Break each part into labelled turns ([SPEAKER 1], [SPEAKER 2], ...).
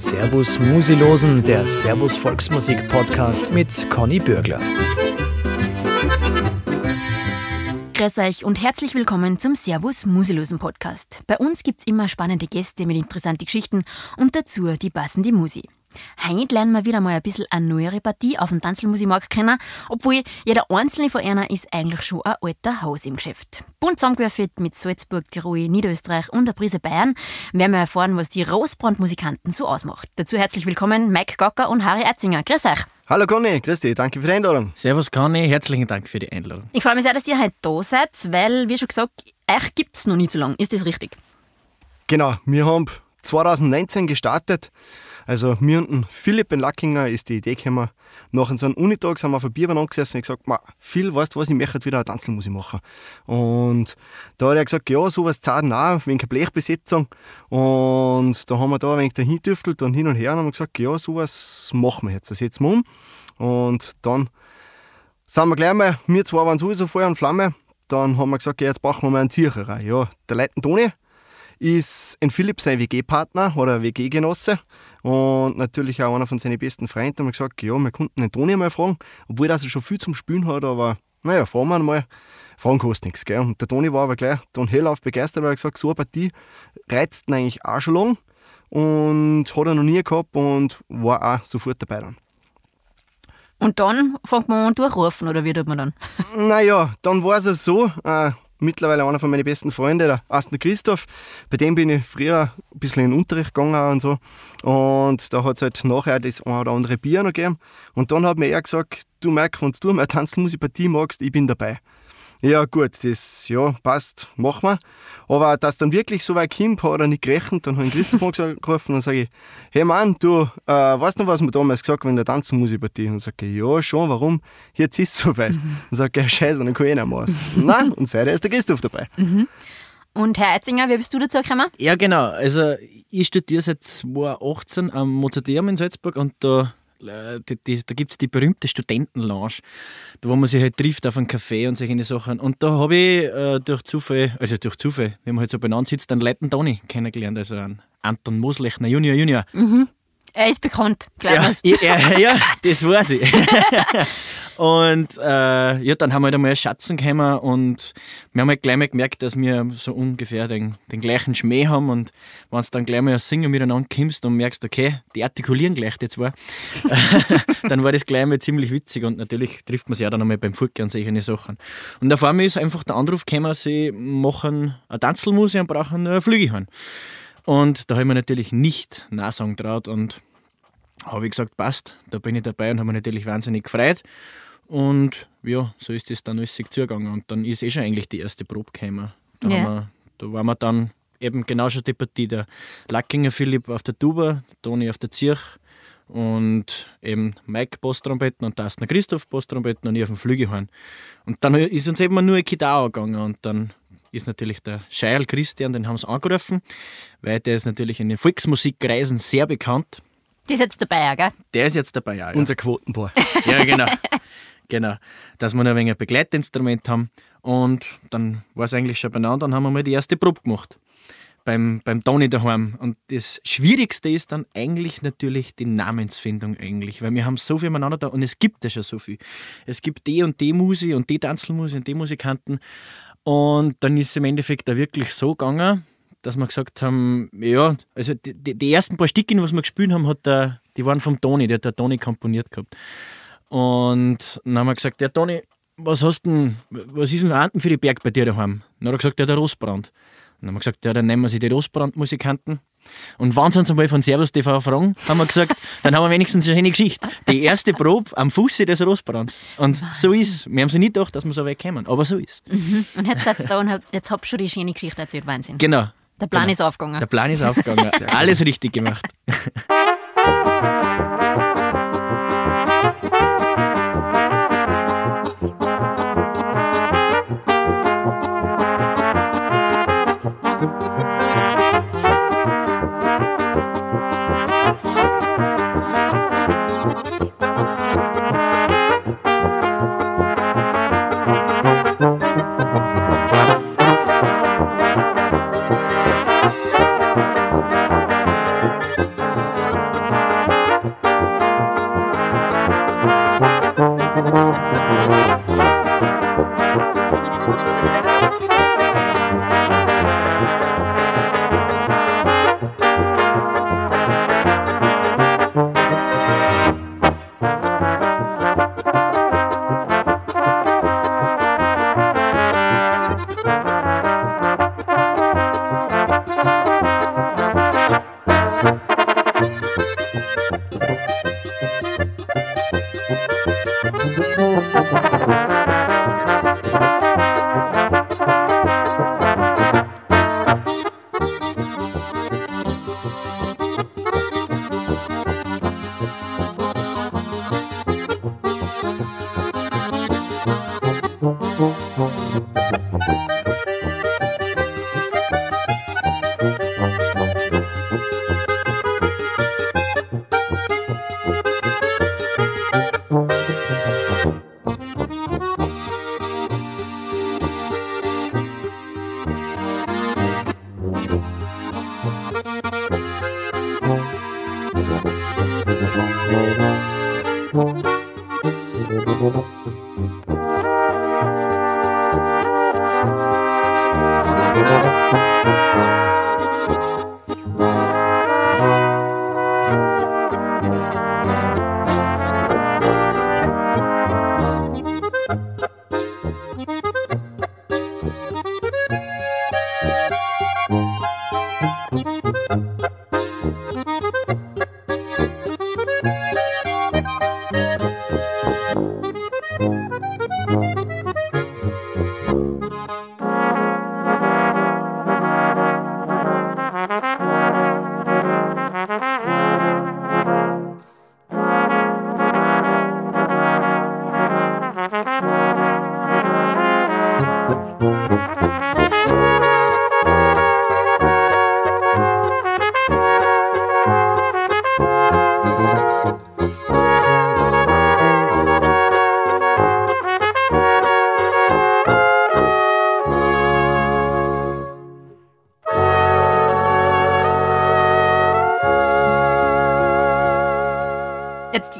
[SPEAKER 1] Servus Musilosen, der Servus Volksmusik Podcast mit Conny Bürgler.
[SPEAKER 2] Grüß euch und herzlich willkommen zum Servus Musilosen Podcast. Bei uns gibt es immer spannende Gäste mit interessanten Geschichten und dazu die passende Musik. Heute lernen wir wieder mal ein bisschen eine neuere Partie auf dem Tanzelmusikmarkt kennen, obwohl jeder einzelne von einer ist eigentlich schon ein alter Haus im Geschäft. Bunt zusammengewürfelt mit Salzburg, Tirol, Niederösterreich und der Prise Bayern werden wir erfahren, was die Rosbrand-Musikanten so ausmacht. Dazu herzlich willkommen Mike Gocker und Harry Erzinger. Grüß euch!
[SPEAKER 3] Hallo Conny, grüß dich, danke für die Einladung.
[SPEAKER 4] Servus Conny, herzlichen Dank für die Einladung.
[SPEAKER 2] Ich freue mich sehr, dass ihr heute da seid, weil, wie schon gesagt, euch gibt es noch nicht so lange. Ist das richtig?
[SPEAKER 3] Genau, wir haben 2019 gestartet. Also mir und Philipp in Lackinger ist die Idee gekommen, nach so einem Unitag sind wir auf ein Bier angesessen und gesagt, Phil, weißt du was, ich möchte wieder eine Tanzelmusik machen. Und da hat er gesagt, ja, sowas zahlen auch, wegen Blechbesetzung. Und da haben wir da ein wenig dahin düftelt und hin und her und haben gesagt, ja, sowas machen wir jetzt, das setzen wir um. Und dann sind wir gleich mal, wir zwei waren sowieso Feuer und Flamme. Dann haben wir gesagt, ja, jetzt brauchen wir mal einen Zircherer. Ja, der Leiten Toni ist ein Philipp sein WG-Partner oder WG-Genosse und natürlich auch einer von seinen besten Freunden. Wir gesagt, ja, wir konnten den Toni mal fragen, obwohl er schon viel zum Spielen hat, aber naja, fragen wir mal. Fragen kostet nichts. Gell? Und der Toni war aber gleich dann hellauf begeistert, weil er gesagt so eine Partie reizt ihn eigentlich auch schon lang und hat er noch nie gehabt und war auch sofort dabei dann.
[SPEAKER 2] Und dann fängt man an durchrufen, oder wie tut man dann?
[SPEAKER 3] Naja, dann war es so, äh, mittlerweile einer von meinen besten Freunden, der Aston Christoph. Bei dem bin ich früher ein bisschen in den Unterricht gegangen und so. Und da hat es halt nachher das ein oder andere Bier noch gegeben. Und dann hat mir er gesagt, du Mike, wenn du mal eine Tanzmusikpartie magst, ich bin dabei. Ja, gut, das ja, passt, machen wir. Aber dass dann wirklich so weit kommt, hat er nicht gerechnet. Dann habe ich Christoph angerufen und sage ich, hey Mann, du, äh, weißt du, was wir damals gesagt haben in der Tanzmusikpartie? Und sage ich, ja, schon, warum? Jetzt ist es soweit. Mhm. Und sage ich, scheiße, dann kann ich nicht mehr aus. Nein, und seitdem ist der Christoph dabei.
[SPEAKER 2] Mhm. Und Herr Eitzinger, wie bist du dazu gekommen?
[SPEAKER 4] Ja, genau. Also, ich studiere seit 2018 am Mozarteum in Salzburg und da äh, da gibt es die berühmte Studentenlounge, wo man sich halt trifft auf einen Café und solche Sachen. Und da habe ich äh, durch Zufall, also durch Zufall, wenn man halt so benannt sitzt, einen Leiten Toni kennengelernt, also einen Anton Moslechner Junior Junior.
[SPEAKER 2] Mhm. Er ist bekannt,
[SPEAKER 4] glaube ich. Ja, ja, ja, das weiß ich. und äh, ja, dann haben wir halt einmal Schatzen gekommen und wir haben halt gleich mal gemerkt, dass wir so ungefähr den, den gleichen Schmäh haben. Und wenn du dann gleich mal ein Singen miteinander kommst und merkst, okay, die artikulieren gleich die zwei, dann war das gleich mal ziemlich witzig und natürlich trifft man sich ja dann einmal beim Fucken und solche Sachen. Und auf einmal ist einfach der Anruf gekommen, sie machen eine Tanzelmusik und brauchen eine Flügelhorn. Und da habe ich mir natürlich nicht nachsagen traut und habe ich gesagt, passt, da bin ich dabei und habe mich natürlich wahnsinnig gefreut. Und ja, so ist es dann alles zugegangen. Und dann ist eh schon eigentlich die erste Probe gekommen. Da, ja. wir, da waren wir dann eben genau schon die Partie. Der Lackinger Philipp auf der Tuba, Toni auf der Zirch und eben Mike Posttrompeten und Dastner Christoph Posttrompeten und ich auf dem Flügelhorn. Und dann ist uns eben nur ein Kidao gegangen und dann ist natürlich der Scheil Christian, den haben sie angerufen, weil der ist natürlich in den Volksmusikkreisen sehr bekannt.
[SPEAKER 2] Der ist jetzt dabei, gell?
[SPEAKER 4] Der ist jetzt dabei, ja.
[SPEAKER 3] Unser Quotenboy.
[SPEAKER 4] ja, genau. genau. Dass wir noch ein wenig ein Begleitinstrument haben. Und dann war es eigentlich schon benannt, dann haben wir mal die erste Probe gemacht. Beim, beim Toni daheim. Und das Schwierigste ist dann eigentlich natürlich die Namensfindung eigentlich, weil wir haben so viel miteinander da und es gibt ja schon so viel. Es gibt die und die Musik und die Tanzelmusik und die Musikanten und dann ist es im Endeffekt da wirklich so gegangen, dass wir gesagt haben, ja, also die, die ersten paar Stücke, was wir gespielt haben, hat der, die waren vom Toni, der hat der Toni komponiert gehabt. Und dann haben wir gesagt, der Toni, was hast denn, was ist denn für die Berg bei dir daheim? Dann hat er gesagt, der Rostbrand. dann haben wir gesagt, ja, dann nehmen wir sie die Rostbrand-Musikanten und wenn sie uns einmal von Servus TV fragen, haben wir gesagt, dann haben wir wenigstens eine schöne Geschichte. Die erste Probe am Fuße des Rostbrands. Und Wahnsinn. so ist Wir haben sie nicht gedacht, dass wir so weit kommen, aber so ist
[SPEAKER 2] mhm. Und jetzt seid da und jetzt habt ihr schon die schöne Geschichte erzählt. Wahnsinn.
[SPEAKER 4] Genau.
[SPEAKER 2] Der Plan
[SPEAKER 4] genau.
[SPEAKER 2] ist aufgegangen.
[SPEAKER 4] Der Plan ist aufgegangen. Alles richtig gemacht.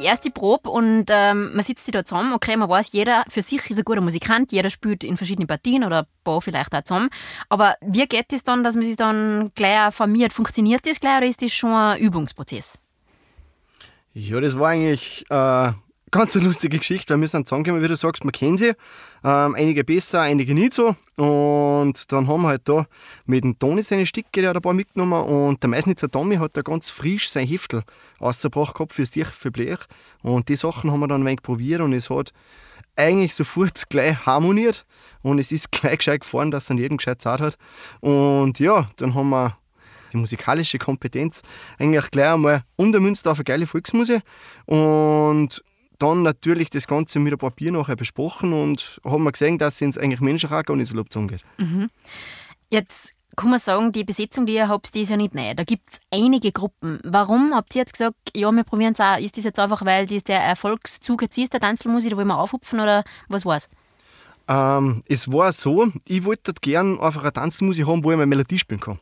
[SPEAKER 2] die erste Probe und ähm, man sitzt da zusammen. Okay, man weiß, jeder für sich ist ein guter Musikant, jeder spielt in verschiedenen Partien oder ein paar vielleicht auch zusammen. Aber wie geht es dann, dass man sich dann gleich formiert? Funktioniert das gleich oder ist das schon ein Übungsprozess?
[SPEAKER 3] Ja, das war eigentlich äh, ganz eine lustige Geschichte, weil wir sind zusammengekommen, wie du sagst, man kennt sie. Ähm, einige besser, einige nicht so. Und dann haben wir halt da mit dem Toni seine Stücke, der hat ein paar mitgenommen. Und der Meisnitzer Tommy hat da ganz frisch sein Heftel rausgebracht gehabt fürs Tier, für Blech. Und die Sachen haben wir dann ein wenig probiert und es hat eigentlich sofort gleich harmoniert. Und es ist gleich gescheit gefahren, dass es an jedem gescheit Zeit hat. Und ja, dann haben wir die musikalische Kompetenz eigentlich gleich einmal umgemünzt auf eine geile Volksmusik. Und dann natürlich das Ganze mit ein paar Bier nachher besprochen und haben wir gesehen, dass es uns eigentlich menschlich auch gar nicht so lieb zugeht.
[SPEAKER 2] Jetzt kann man sagen, die Besetzung, die ihr habt, die ist ja nicht neu. Da gibt es einige Gruppen. Warum habt ihr jetzt gesagt, ja, wir probieren es auch? Ist das jetzt einfach, weil das der Erfolgszug jetzt ist, der Tanzelmusik, da wollen wir aufhupfen oder was war's?
[SPEAKER 3] Ähm, es war so, ich wollte dort gern einfach eine Tanzmusik haben, wo ich meine Melodie spielen kann.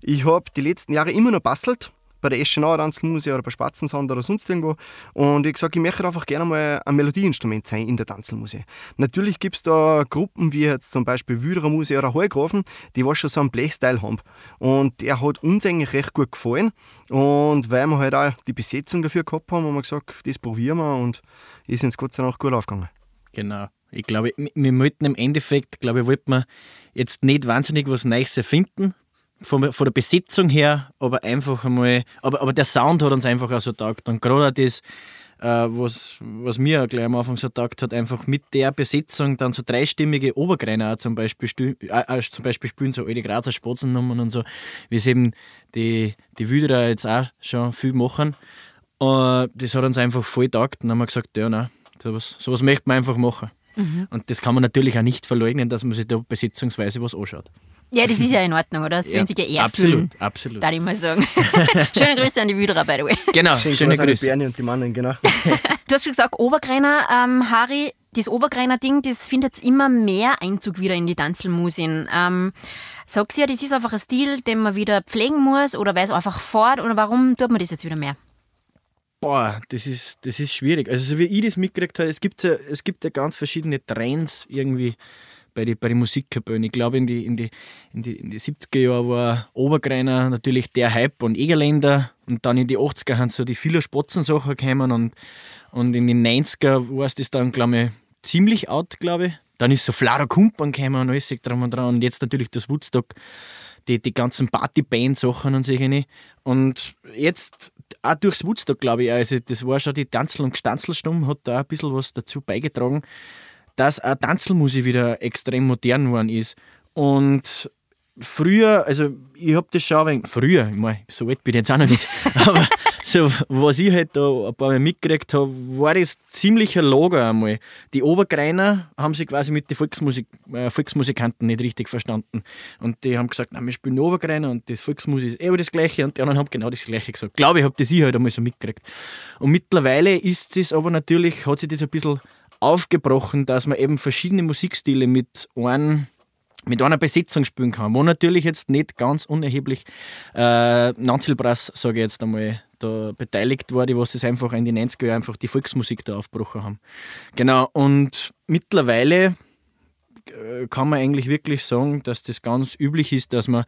[SPEAKER 3] Ich habe die letzten Jahre immer noch bastelt, bei der Eschenauer Tanzelmusik oder bei Spatzensand oder sonst irgendwo. Und ich gesagt, ich möchte einfach gerne mal ein Melodieinstrument sein in der Tanzelmusik. Natürlich gibt es da Gruppen wie jetzt zum Beispiel Wüderer Musik oder Heugrafen, die was schon so einen Blechstyle haben. Und der hat uns eigentlich recht gut gefallen. Und weil wir halt auch die Besetzung dafür gehabt haben, haben wir gesagt, das probieren wir und ist uns Gott sei Dank gut aufgegangen.
[SPEAKER 4] Genau. Ich glaube, wir- wollten im Endeffekt, glaube ich, wollten wir jetzt nicht wahnsinnig was Neues erfinden, von, von der Besetzung her, aber einfach einmal, aber, aber der Sound hat uns einfach auch so taugt. Und gerade das, äh, was, was mir auch gleich am Anfang so taugt hat, einfach mit der Besetzung dann so dreistimmige Obergreiner auch zum Beispiel, äh, äh, zum Beispiel spielen, so alte Grazer Spatzennummern und so, wie es eben die, die Wüderer jetzt auch schon viel machen. Äh, das hat uns einfach voll taugt und dann haben wir gesagt, ja, nein, sowas, sowas möchte man einfach machen. Und das kann man natürlich auch nicht verleugnen, dass man sich da besetzungsweise was anschaut.
[SPEAKER 2] Ja, das ist ja in Ordnung, oder? Sie
[SPEAKER 4] Ja,
[SPEAKER 2] sich geehrt
[SPEAKER 4] absolut,
[SPEAKER 2] fühlen,
[SPEAKER 4] absolut.
[SPEAKER 2] darf ich mal sagen. Schöne Grüße an die Wüderer, by the way.
[SPEAKER 4] Genau,
[SPEAKER 3] Schön
[SPEAKER 4] schöne
[SPEAKER 3] Gruß an die
[SPEAKER 4] Grüße.
[SPEAKER 3] Bernie und die Mannen, genau.
[SPEAKER 2] Du hast schon gesagt, Obergreiner, ähm, Harry, das Obergreiner-Ding, das findet jetzt immer mehr Einzug wieder in die Tanzelmusik. Ähm, sagst du ja, das ist einfach ein Stil, den man wieder pflegen muss oder weil es einfach fort oder warum tut man das jetzt wieder mehr?
[SPEAKER 4] Boah, das ist, das ist schwierig. Also, so wie ich das mitgekriegt habe, es gibt ja, es gibt ja ganz verschiedene Trends irgendwie bei den bei die Musikkapellen. Ich glaube, in die, in, die, in, die, in die 70er Jahre war Obergreiner natürlich der Hype und Egerländer und dann in die 80er haben so die viele Spatzensachen gekommen und, und in den 90er war es das dann, glaube ich, ziemlich out, glaube ich. Dann ist so Flara Kumpan gekommen und alles dran und dran und jetzt natürlich das Woodstock die, die ganzen Partyband-Sachen und solche. Und jetzt auch durchs Woodstock, glaube ich, also das war schon die Tanzel- und Gestanzelstunde, hat da ein bisschen was dazu beigetragen, dass auch Tanzelmusik wieder extrem modern geworden ist. Und früher, also ich habe das schon, wenig- früher, ich mein, so alt bin ich jetzt auch noch nicht, aber so, was ich halt da ein paar Mal mitgekriegt habe, war das ziemlich ein Lager einmal. Die Obergreiner haben sich quasi mit den Volksmusik, äh, Volksmusikanten nicht richtig verstanden. Und die haben gesagt, nein, wir spielen Obergreiner und das Volksmusik ist eh das Gleiche und die anderen haben genau das Gleiche gesagt. Glaube ich, habe das ich halt einmal so mitgekriegt. Und mittlerweile ist es aber natürlich, hat sich das ein bisschen aufgebrochen, dass man eben verschiedene Musikstile mit einem mit einer Besetzung spielen kann, wo natürlich jetzt nicht ganz unerheblich äh, Nanzilbrass, sage ich jetzt einmal, da beteiligt war, die was das einfach in den 90er Jahren einfach die Volksmusik da aufgebrochen haben. Genau, und mittlerweile äh, kann man eigentlich wirklich sagen, dass das ganz üblich ist, dass man,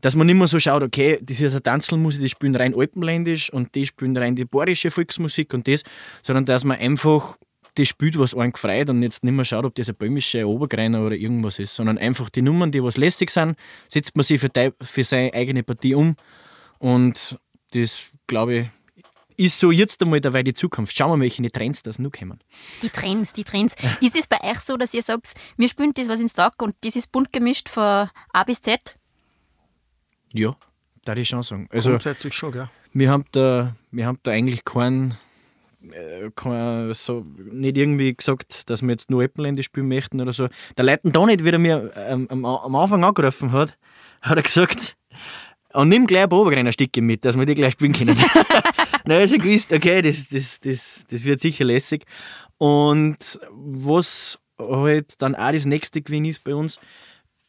[SPEAKER 4] dass man nicht mehr so schaut, okay, das ist eine Tanzelmusik, die spielen rein alpenländisch und die spielen rein die bayerische Volksmusik und das, sondern dass man einfach das spielt, was einen gefreut und jetzt nicht mehr schaut, ob das ein böhmischer ein Obergreiner oder irgendwas ist, sondern einfach die Nummern, die was lässig sind, setzt man sie für, dei- für seine eigene Partie um und das, glaube ich, ist so jetzt einmal dabei die Zukunft. Schauen wir mal, welche Trends das noch kommen.
[SPEAKER 2] Die Trends, die Trends. Ist es bei euch so, dass ihr sagt, wir spielen das, was ins Tag und das ist bunt gemischt von A bis Z?
[SPEAKER 4] Ja, da ich schon sagen. Also,
[SPEAKER 3] Grundsätzlich schon, gell?
[SPEAKER 4] wir haben da, wir haben da eigentlich keinen, äh, so, nicht irgendwie gesagt, dass wir jetzt nur Alpenländisch spielen möchten oder so. Der Leuten da nicht, wie er mir ähm, am, Anfang angerufen hat, hat er gesagt, und nimm gleich ein paar Obergreiner-Stücke mit, dass wir die gleich spielen können. Ich schon gewusst, okay, das, das, das, das wird sicher lässig. Und was halt dann auch das nächste gewesen ist bei uns,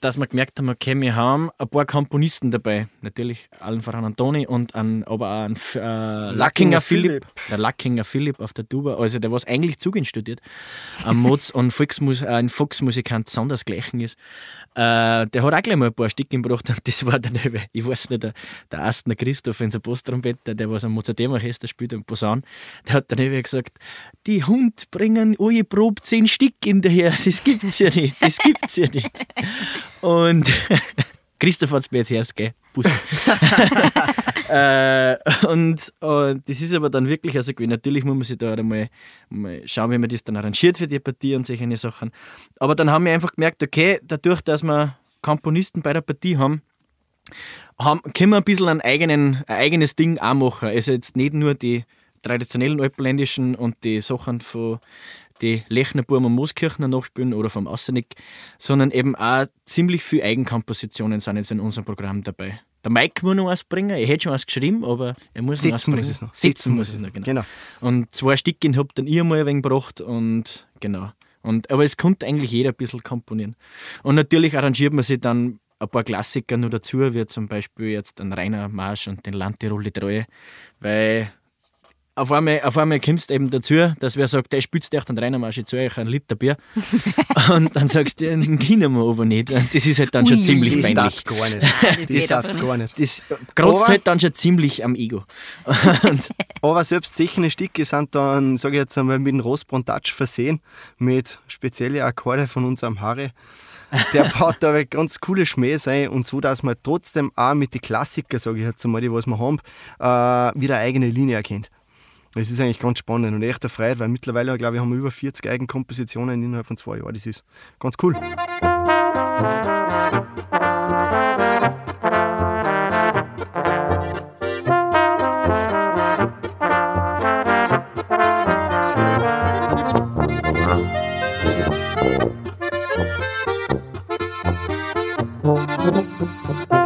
[SPEAKER 4] dass wir gemerkt haben, okay, wir haben ein paar Komponisten dabei. Natürlich allen voran Antoni und an, aber auch ein äh, Lackinger Philipp. Der Lackinger Philipp auf der Tuba, also der was eigentlich Zugin studiert, am Mods und Volksmus äh, ein Volksmusikant sondersgleichen ist. Äh, der hat auch gleich mal ein paar Stücke gebracht und das war dann, ich weiß nicht, der, der Astner Christoph, unser Posttrompeter, der was am Mozarteum-Orchester spielt, am Posaun, der hat dann eben gesagt, die Hund bringen alle Probe zehn Stück in der her, das gibt's ja nicht, das gibt's ja nicht. Und Christoph hat es mir jetzt erst, gell? Bus. äh, und, und das ist aber dann wirklich also. Natürlich muss man sich da einmal mal schauen, wie man das dann arrangiert für die Partie und solche Sachen. Aber dann haben wir einfach gemerkt, okay, dadurch, dass wir Komponisten bei der Partie haben, haben können wir ein bisschen einen eigenen, ein eigenes Ding auch machen. Also jetzt nicht nur die traditionellen alpenländischen und die Sachen von die Lechnerburm und Mooskirchner nachspielen oder vom Assenig, sondern eben auch ziemlich viele Eigenkompositionen sind jetzt in unserem Programm dabei. Der Mike muss noch was bringen. Ich hätte schon was geschrieben, aber er muss
[SPEAKER 3] Sitzen
[SPEAKER 4] noch was bringen.
[SPEAKER 3] muss es noch.
[SPEAKER 4] Sitzen,
[SPEAKER 3] Sitzen
[SPEAKER 4] muss es noch, genau.
[SPEAKER 3] Genau.
[SPEAKER 4] Und zwei Stückchen habt dann ihr mal ein wenig gebracht und genau. Und, aber es konnte eigentlich jeder ein bisschen komponieren. Und natürlich arrangiert man sich dann ein paar Klassiker noch dazu, wie zum Beispiel jetzt den Rainer Marsch und den Landtirol die Treue, weil auf einmal, auf einmal kommst du eben dazu, dass wer sagt, der spitzt echt einen Rainer Marsch, ich zahle euch einen Liter Bier. und dann sagst du, den kennen wir aber nicht. Und das ist halt dann schon
[SPEAKER 2] Ui.
[SPEAKER 4] ziemlich
[SPEAKER 3] Das
[SPEAKER 4] peinlich.
[SPEAKER 3] gar nicht.
[SPEAKER 2] Das geht
[SPEAKER 3] Das
[SPEAKER 2] aber nicht.
[SPEAKER 3] gar nicht.
[SPEAKER 4] Das kratzt halt dann schon ziemlich am Ego. Und
[SPEAKER 3] Aber selbst solche Stücke sind dann, sage ich jetzt einmal, mit dem Rosbrand Touch versehen, mit speziellen Akkorde von unserem Harry. Der baut da aber ganz coole Schmähs ein und so, dass man trotzdem auch mit den Klassikern, sage ich jetzt einmal, die was wir haben, äh, wieder eine eigene Linie erkennt. Es ist eigentlich ganz spannend und echt eine Freude, weil mittlerweile, glaube ich, haben wir über 40 Eigenkompositionen innerhalb von zwei Jahren. Das ist ganz cool.
[SPEAKER 2] Thank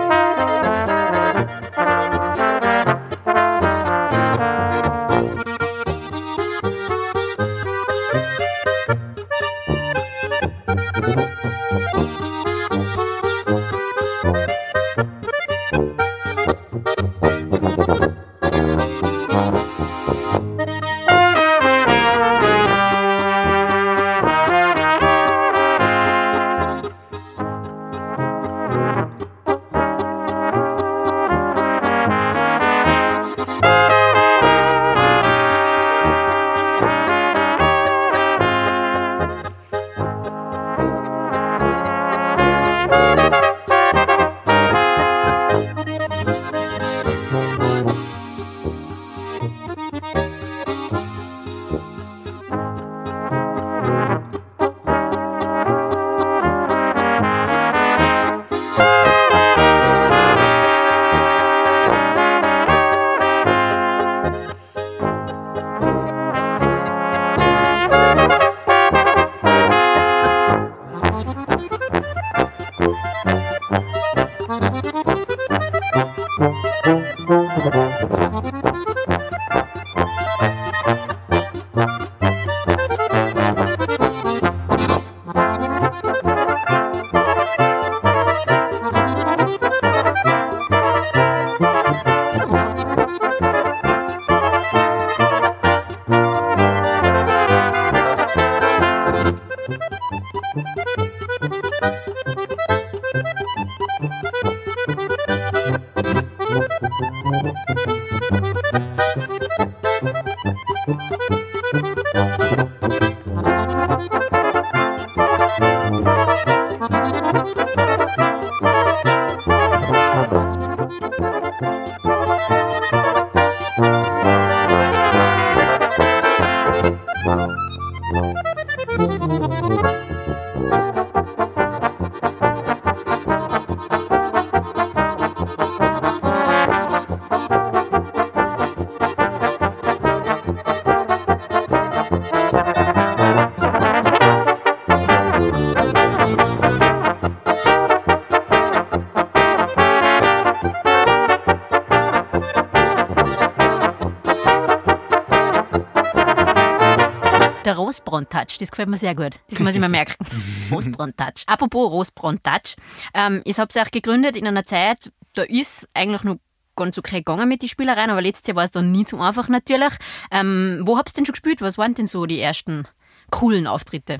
[SPEAKER 2] Rosbrand-Touch, das gefällt mir sehr gut. Das muss ich mir merken. Rosbrand-Touch. Apropos Rosbrand-Touch. Ähm, ich habe es auch gegründet in einer Zeit, da ist eigentlich noch ganz okay gegangen mit den Spielereien, aber letztes Jahr war es dann nie so einfach natürlich. Ähm, wo habt ihr denn schon gespielt? Was waren denn so die ersten coolen Auftritte?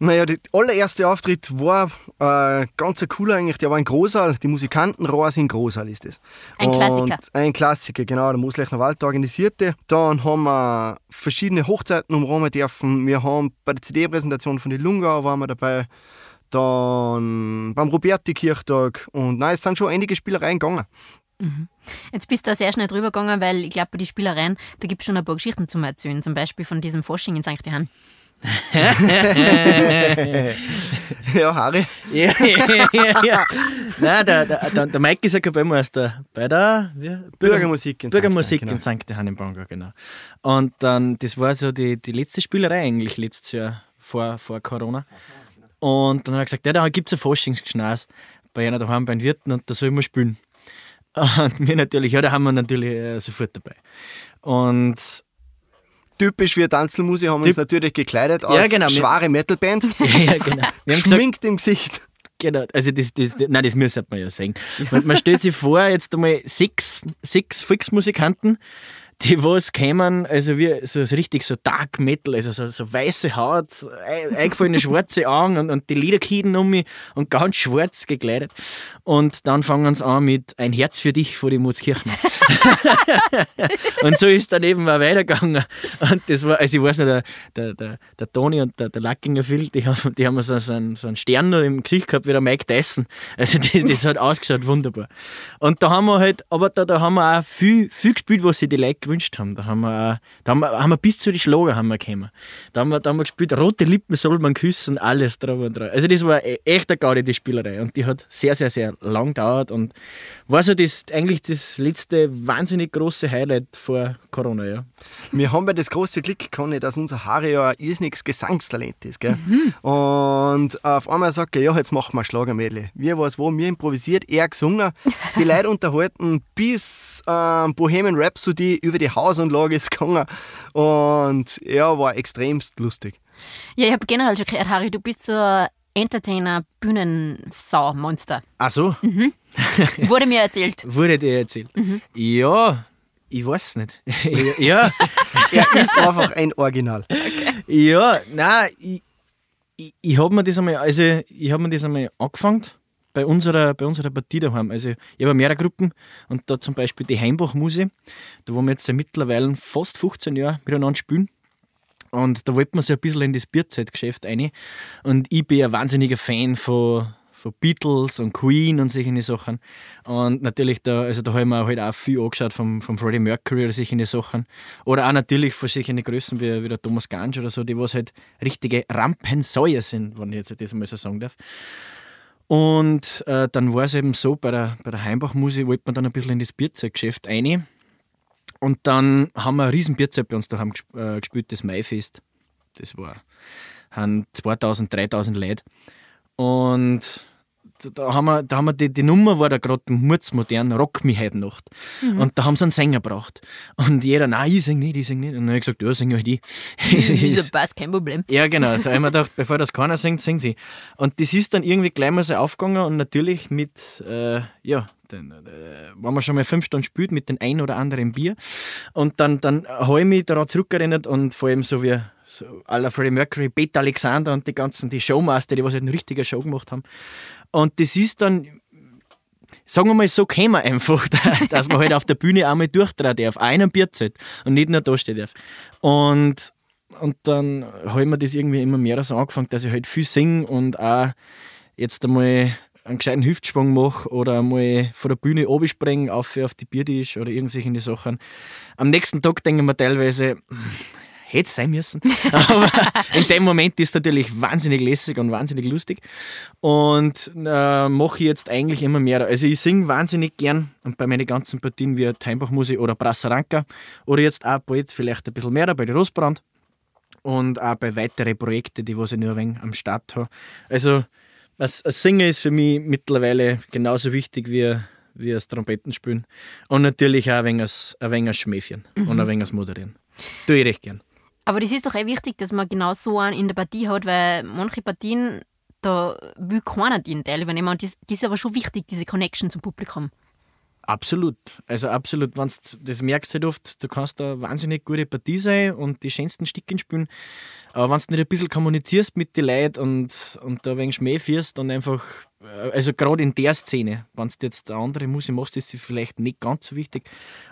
[SPEAKER 3] Naja, der allererste Auftritt war äh, ganz cooler eigentlich. Der war ein Großsaal. Die Musikanten Rohrs in Großsaal ist das.
[SPEAKER 2] Ein Klassiker.
[SPEAKER 3] ein Klassiker, genau. Der Mooslechner Wald organisierte. Dann haben wir verschiedene Hochzeiten umrahmen dürfen. Wir haben bei der CD-Präsentation von die Lungau waren wir dabei. Dann beim Roberti-Kirchtag. Und nein, es sind schon einige Spielereien gegangen.
[SPEAKER 2] Mhm. Jetzt bist du da sehr schnell drüber gegangen, weil ich glaube, bei den Spielereien, da gibt es schon ein paar Geschichten zum Erzählen. Zum Beispiel von diesem Fasching in St. Johann.
[SPEAKER 3] ja, Harry.
[SPEAKER 4] ja, ja, ja. Nein, der, der, der, Mike ist ja Kapellmeister bei der?
[SPEAKER 3] Bürgermusik in
[SPEAKER 4] Bürgermusik
[SPEAKER 3] St.
[SPEAKER 4] in St. Johann in Bangor, genau. Und dann, das war so die, die letzte Spielerei eigentlich letztes Jahr vor, vor Corona. Und dann hat er gesagt, ja, da gibt es ein Faschingsgeschnaß bei einer daheim bei den Wirten und da soll ich mal spielen. Und wir natürlich, ja, da haben wir natürlich äh, sofort dabei. Und
[SPEAKER 3] Typisch für Tanzelmusik haben wir uns natürlich gekleidet als
[SPEAKER 4] Ja, genau.
[SPEAKER 3] schwere Metalband.
[SPEAKER 4] ja, genau. Wir haben gesagt,
[SPEAKER 3] Schminkt im Gesicht.
[SPEAKER 4] Genau, also das, das, nein, das müsste man ja sehen. Man, man stellt sich vor, jetzt einmal sechs, sechs Volksmusikanten, die was kämen, also wie so, richtig so Dark Metal, also so, so weiße Haut, ein- eingefallene schwarze Augen und, und die Liederkiden um mich und ganz schwarz gekleidet. Und dann fangen sie an mit Ein Herz für dich vor die Mutzkirchen. und so ist dann eben auch weitergegangen. Und das war, also ich weiß nicht, der, der, der, der Toni und der, der Lackinger Phil, die haben, die haben so, so, einen, so einen Stern noch im Gesicht gehabt wie der Mike Tyson. Also das, das hat ausgeschaut wunderbar. Und da haben wir halt, aber da, da haben wir auch viel, viel gespielt, was sich die Leute gewünscht haben. Da haben wir, da haben wir, haben wir bis zu den Schlager haben wir gekommen. Da haben wir, da haben wir gespielt, rote Lippen soll man küssen, alles drauf und drauf. Also das war e- echt eine Gaudi, die Spielerei. Und die hat sehr, sehr, sehr lang gedauert und war so das, eigentlich das letzte wahnsinnig große Highlight vor Corona, ja.
[SPEAKER 3] Wir haben ja das große Glück, Conny, dass unser Harry ja ein irrsinniges Gesangstalent ist. Gell? Und auf einmal sagt er, ja, jetzt machen wir Schlagermädel. Wir was wo, wir improvisiert, er gesungen, die Leute unterhalten, bis ähm, Bohemian Rhapsody über die Hausanlage ist gegangen. Und ja, war extremst lustig.
[SPEAKER 2] Ja, ich habe generell schon gehört, Harry, du bist so ein Entertainer, Bühnensau, Monster.
[SPEAKER 4] Ach so,
[SPEAKER 2] Wurde mir erzählt.
[SPEAKER 4] wurde dir erzählt. Ja, ich weiß nicht. ja,
[SPEAKER 3] Er ist einfach ein Original.
[SPEAKER 4] Ja, nein, ich, ich, ich habe mir das einmal, also ich habe mir das einmal angefangen bei unserer, bei unserer Partie daheim. Also ich habe mehrere Gruppen und da zum Beispiel die Heimbach-Muse, da wo wir jetzt mittlerweile fast 15 Jahre miteinander spielen. Und da wollten wir so ein bisschen in das Bierzeitgeschäft rein. Und ich bin ein wahnsinniger Fan von, von Beatles und Queen und solche Sachen. Und natürlich, da, also da habe ich mir halt auch viel angeschaut vom, vom Freddie Mercury oder solche Sachen. Oder auch natürlich von solchen Größen wie, wie der Thomas Gansch oder so, die was halt richtige Rampensäuer sind, wenn ich jetzt das mal so sagen darf. Und äh, dann war es eben so, bei der, bei der Heimbach-Musik wollte man dann ein bisschen in das Bierzeitgeschäft rein. Und dann haben wir ein riesen Bierzelt bei uns daheim gesp äh, gespielt, das Maifest. Das war haben 2000, 3000 Leute. Und da- haben wir, da haben wir die, die Nummer war da gerade mutzmodern, Rock mich heute Nacht. Und da haben sie einen Sänger gebraucht. Und jeder, nein, ich sing nicht, ich sing nicht. Und dann habe ich gesagt, ja, sing halt ich.
[SPEAKER 2] Wieso passt, kein Problem.
[SPEAKER 4] Ja, genau. So habe ich mir gedacht, bevor das keiner singt, singen sie. Und das ist dann irgendwie gleich mal so aufgegangen und natürlich mit, äh, ja, den, äh, wenn man schon mal fünf Stunden spielt, mit den ein oder anderen Bier. Und dann, dann habe ich mich daran zurückerinnert und vor allem so wie so la Freddie Mercury, Peter Alexander und die ganzen, die Showmaster, die was halt eine richtige Show gemacht haben. Und das ist dann, sagen wir mal, so käme einfach, dass man halt auf der Bühne einmal durchdrehen darf, einem Bierzelt und nicht nur da stehen darf. Und, und dann habe ich mir das irgendwie immer mehr so angefangen, dass ich halt viel singe und auch jetzt einmal einen gescheiten Hüftsprung mache oder einmal von der Bühne oben springen, auf, auf die Biertisch oder irgendwelche Sachen. Am nächsten Tag denke ich mir teilweise, hätte es sein müssen. Aber in dem Moment ist es natürlich wahnsinnig lässig und wahnsinnig lustig. Und äh, mache ich jetzt eigentlich immer mehr. Also ich singe wahnsinnig gern und bei meinen ganzen Partien wie Heimbachmusik oder Brassaranka oder jetzt auch bald vielleicht ein bisschen mehr bei der Rosbrand und auch bei weiteren Projekten, die was ich nur ein wenig am Start habe. Also das, das Singen ist für mich mittlerweile genauso wichtig wie, wie das Trompetenspielen. Und natürlich auch ein wenig das, ein wenig das Schmäfchen und ein wenig das Moderieren. Tue ich recht gern.
[SPEAKER 2] Aber das ist doch eh wichtig, dass man genau so einen in der Partie hat, weil manche Partien, da will keiner den Teil übernehmen. Und das, ist aber schon wichtig, diese Connection zum Publikum.
[SPEAKER 4] Absolut. Also absolut, wenn das merkst du halt oft, du kannst da wahnsinnig gute Partie sein und die schönsten Stückchen spielen. Aber wenn du nicht ein bisschen kommunizierst mit den Leuten und, und da wenig Schmäh führst und einfach, also gerade in der Szene, wenn du jetzt eine andere Musik machst, ist sie vielleicht nicht ganz so wichtig.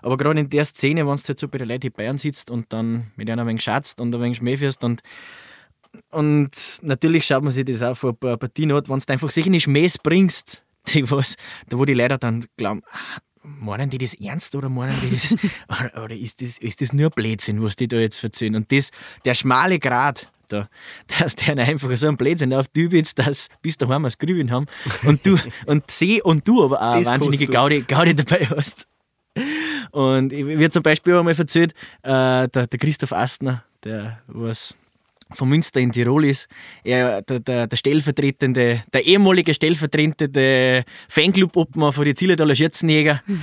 [SPEAKER 4] Aber gerade in der Szene, wenn du jetzt so bei den Leuten in Bayern sitzt und dann mit einer ein wenig schatzt und ein wenig Schmäh führst und und natürlich schaut man sich das auch vor ein paar Partien an, wenn du einfach solche Schmähs bringst, die was, da wo die Leute dann glauben, ah, meinen die das ernst oder meinen die das, oder, oder, ist, das, ist das nur Blödsinn, was die da jetzt erzählen? Und das, der schmale Grad, da, dass der einfach so ein Blödsinn auf die jetzt, dass bis daheim das Grübeln haben und du und sie und du aber auch eine wahnsinnige Gaudi, Gaudi dabei hast. Und ich wird zum Beispiel einmal erzählt, äh, der, der Christoph Astner, der was von Münster in Tirol ist. Er, der, der, der stellvertretende, der ehemalige stellvertretende Fanclub-Obmann von den Zillertaler Schützenjäger. Mhm.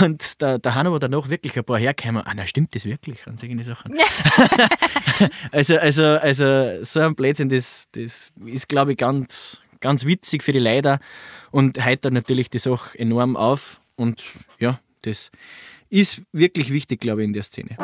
[SPEAKER 4] und da, da haben aber danach wirklich ein paar hergekommen. Ah, na, stimmt das wirklich? Und solche Sachen. also, also, also, so ein Blödsinn, das, das ist, glaube ich, ganz, ganz witzig für die Leute und heitert natürlich die Sache enorm auf. Und ja, das ist wirklich wichtig, glaube ich, in der Szene.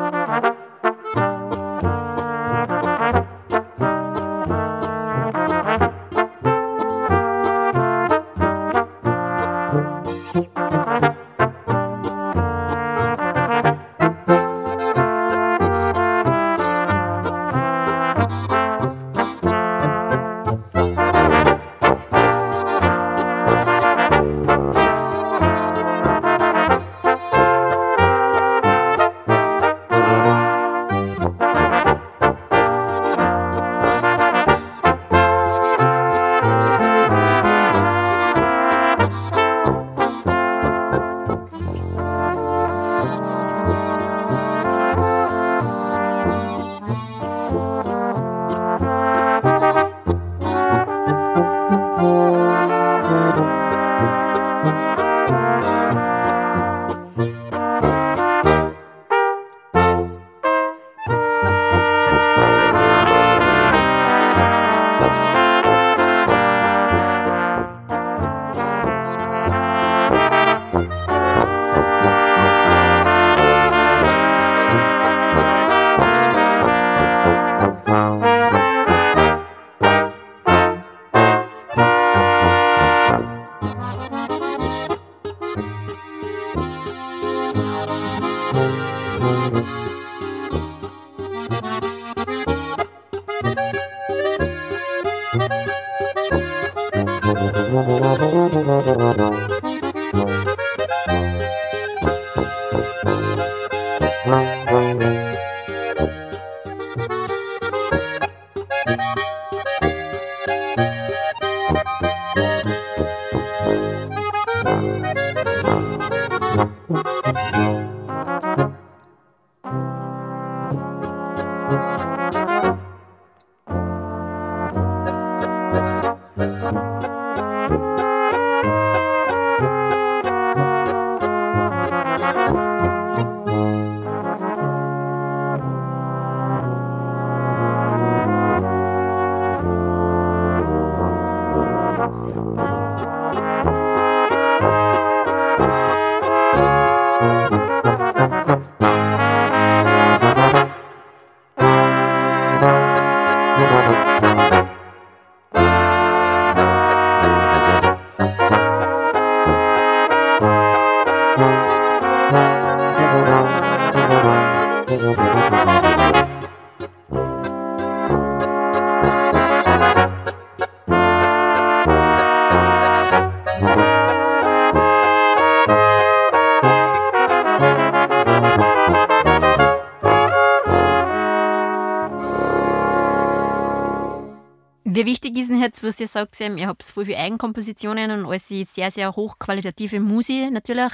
[SPEAKER 2] Jetzt, was ihr sagt, ihr habt voll viele Eigenkompositionen und alles sehr, sehr hochqualitative Musik natürlich.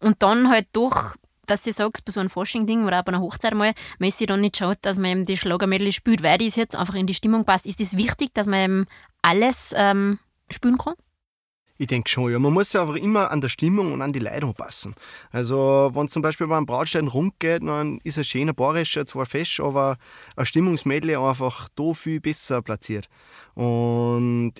[SPEAKER 2] Und dann halt doch, dass ihr sagt, bei so einem Fasching-Ding oder auch bei einer Hochzeit mal, man ist sich dann nicht schaut, dass man eben die Schlagermedley spielt, weil das jetzt einfach in die Stimmung passt. Ist es das wichtig, dass man eben alles ähm, spielen kann?
[SPEAKER 3] Ich denke schon, ja. Man muss ja aber immer an der Stimmung und an die Leute anpassen. Also, wenn zum Beispiel beim Brautstein rumgeht, dann ist ein schöner Bayerischer zwar fest, aber ein Stimmungsmedley einfach da viel besser platziert. Und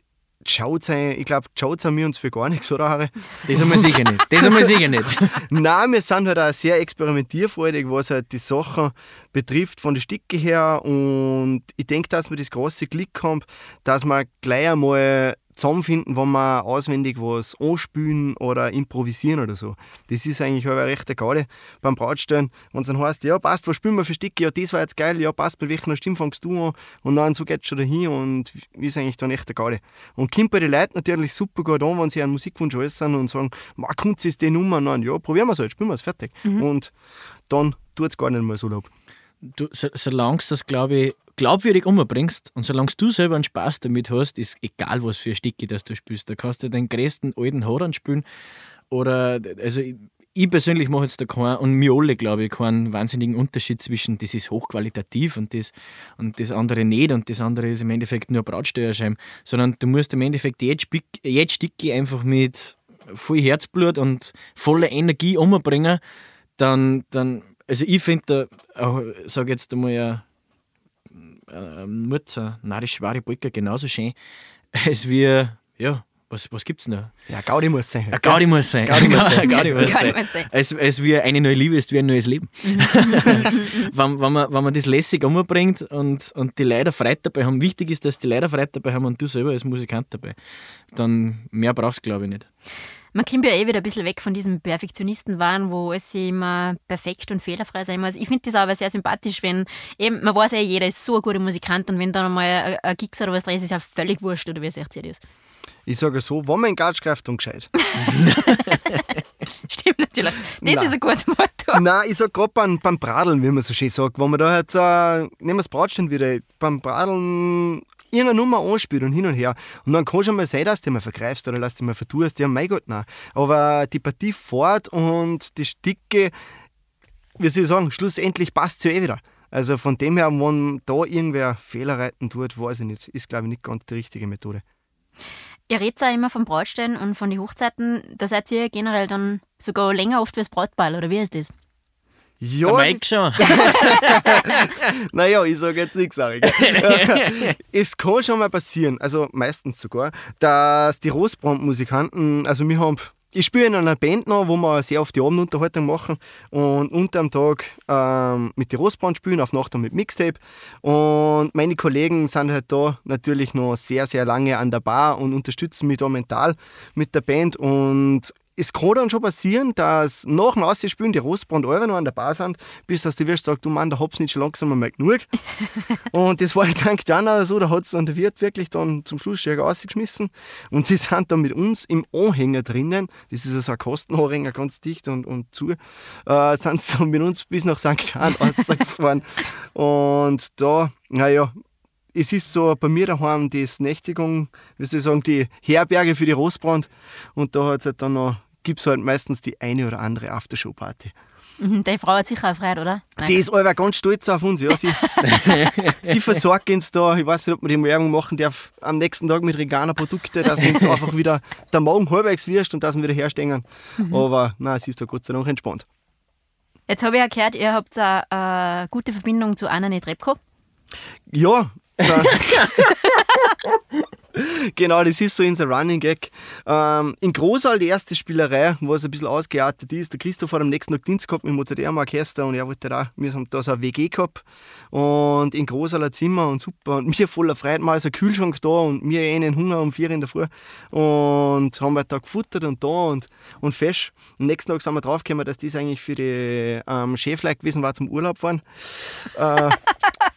[SPEAKER 3] schaut sein, ich glaube, schaut an mir uns für gar nichts, oder Harry?
[SPEAKER 4] Das einmal sicher nicht. Das einmal sicher nicht.
[SPEAKER 3] Nein, wir sind halt auch sehr experimentierfreudig, was halt die Sachen betrifft, von der Stücke her. Und ich denke, dass wir das große Glück haben, dass wir gleich einmal zusammenfinden, wenn wir auswendig was anspülen oder improvisieren oder so. Das ist eigentlich eine rechte Garde beim Brautstellen. Wenn es dann heißt, ja, passt, was spielen wir für Stücke? Ja, das war jetzt geil, ja, passt, mit welcher Stimme fängst du an? Und dann so geht es schon dahin und ist eigentlich dann echt Garde. Und kommt bei den Leuten natürlich super gut an, wenn sie einen Musikwunsch äußern und sagen, ma, kommt es die Nummer? Nein, ja, probieren wir es halt, spielen wir es, fertig. Mhm. Und dann tut es gar nicht mehr so laut.
[SPEAKER 4] Du, so, solange das, glaube ich, glaubwürdig umbringst und solange du selber einen Spaß damit hast, ist egal, was für ein Stücke das du spielst. Da kannst du den größten alten Horan spielen oder, also ich, ich persönlich mache jetzt da keinen, und wir alle, glaube ich, keinen wahnsinnigen Unterschied zwischen das ist hochqualitativ und das, und das andere nicht und das andere ist im Endeffekt nur Brautsteuerschein, sondern du musst im Endeffekt jedes, Stücke einfach mit voll Herzblut und voller Energie umbringen, dann, dann also ich finde da, sage jetzt einmal, ja, äh, die schwere Brücke genauso schön, als wie, ja, was, was gibt es noch?
[SPEAKER 3] Ja, Gaudi muss sein.
[SPEAKER 4] Ja, Gaudi muss sein. Gaudi muss sein. Gaudi muss sein. Als, als wie eine neue Liebe ist wie ein neues Leben. wenn, wenn, man, wenn man das lässig umbringt und, und die Leute Freude dabei haben, wichtig ist, dass die Leute Freude dabei haben und du selber als Musikant dabei, dann mehr brauchst du, glaube ich, nicht.
[SPEAKER 2] Man kommt ja eh wieder ein bisschen weg von diesem Perfektionisten-Wahn, wo es immer perfekt und fehlerfrei sein muss. Ich finde das aber sehr sympathisch, wenn eben, man weiß ja, jeder ist so ein guter Musikant und wenn dann mal ein Gigs oder was drin ist, ist ja völlig wurscht, oder wie seht ihr das?
[SPEAKER 3] Ich sage so, wenn man in Gatsch greift, dann gescheit.
[SPEAKER 2] Stimmt natürlich. Das Nein. ist ein gutes Motto.
[SPEAKER 3] Nein, ich sage gerade beim, beim Bradeln, wie man so schön sagt, wenn man da jetzt, äh, nehmen wir das Bratstein wieder, beim Bradeln irgendeine Nummer anspielt und hin und her. Und dann kann schon mal sein, dass du mal vergreifst oder dass du mal vertust. Ja, mein Gott, nein. Aber die Partie fort und die Stücke, wie soll ich sagen, schlussendlich passt es ja eh wieder. Also von dem her, wenn da irgendwer Fehler reiten tut, weiß ich nicht. Ist, glaube ich, nicht ganz die richtige Methode.
[SPEAKER 2] Ihr redet ja immer vom Brautstellen und von den Hochzeiten. Da seid ihr generell dann sogar länger oft wie das Brautball, oder wie ist das?
[SPEAKER 3] Ja,
[SPEAKER 4] Der Mike schon.
[SPEAKER 3] naja, ich sage jetzt nichts, sage Es kann schon mal passieren, also meistens sogar, dass die Rostbrandmusikanten, also wir haben ich spiele in einer Band noch, wo wir sehr oft die Abendunterhaltung machen und unter dem Tag ähm, mit die Rostbrand spielen, auf Nacht dann mit Mixtape. Und meine Kollegen sind halt da natürlich noch sehr, sehr lange an der Bar und unterstützen mich da mental mit der Band. Und es kann dann schon passieren, dass nach dem Ausspielen die Rostbrand alle noch an der Bar sind, bis dass die Wirt sagt, du Mann, da hab's nicht schon langsam mal genug. und das war halt dank Jana so, da hat es dann der Wirt wirklich dann zum Schluss schon rausgeschmissen. Und sie sind dann mit uns im Anhänger drinnen, das ist so ein Kostenanhänger, ganz dicht und, und zu, äh, sind sie dann mit uns bis nach St. Jan rausgefahren. und da, naja, es ist so bei mir daheim das Nächtigung, wie soll ich sagen, die Herberge für die Rostbrand. Und da halt dann noch, gibt es halt meistens die eine oder andere Aftershow-Party.
[SPEAKER 2] Mhm, deine Frau hat sicher auch Freude, oder?
[SPEAKER 3] Nein. Die ist aber ganz stolz auf uns. Ja. Sie, sie versorgt uns da, ich weiß nicht, ob man die Werbung machen darf, am nächsten Tag mit Regana-Produkten, dass uns einfach wieder der Magen halbwegs wirst und dass wir wieder herstehen. Mhm. Aber nein, sie ist da Gott sei Dank entspannt.
[SPEAKER 2] Jetzt habe ich ja gehört, ihr habt eine äh, gute Verbindung zu Anna Netrebko.
[SPEAKER 3] Ja, genau, das ist so in der Running Gag. Ähm, in Großal die erste Spielerei, wo es ein bisschen ausgeartet ist. Der Christoph hat am nächsten Tag Dienst gehabt mit dem Mozart Orchester und er wollte da, wir haben da so eine WG gehabt und in Großal ein Zimmer und super und mir voller Freude, mal ist ein Kühlschrank da und mir einen Hunger um vier in der Früh und haben halt da gefuttert und da und, und fest. Am nächsten Tag sind wir draufgekommen, dass das eigentlich für die ähm, Chefleute gewesen war zum Urlaub fahren. äh,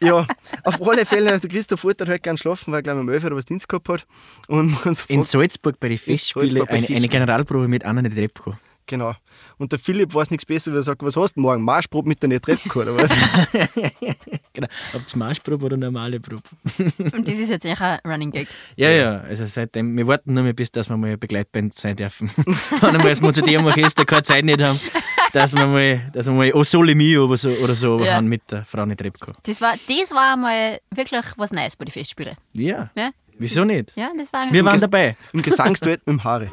[SPEAKER 3] ja, auf alle Fälle, der Christoph wollte halt gerne schlafen, weil gleich um 11 Uhr was Dienst gehabt hat. Und
[SPEAKER 4] in Salzburg bei den Festspielen eine, eine Generalprobe mit Anna Netrebko.
[SPEAKER 3] Genau. Und der Philipp weiß nichts besser, weil er sagt, was hast du morgen? Marschprobe mit der Netrebko oder was?
[SPEAKER 4] genau. Ob es Marschprobe oder normale Probe.
[SPEAKER 2] Und das ist jetzt echt ein Running Gag.
[SPEAKER 4] Ja, ja. Also seitdem, wir warten nur mehr, bis dass wir mal eine Begleitband sein dürfen. Wenn wir als Mozarteum Orchester keine Zeit nicht haben, dass wir mal, dass wir mal O Sole Mio oder so, oder so ja. haben mit der Frau Netrebko.
[SPEAKER 2] Das war, das war mal wirklich was Neues bei den Festspielen.
[SPEAKER 4] Ja. ja? Wieso nicht?
[SPEAKER 2] Ja, das war
[SPEAKER 4] Wir waren dabei.
[SPEAKER 3] Im Gesangsduett mit dem Harry.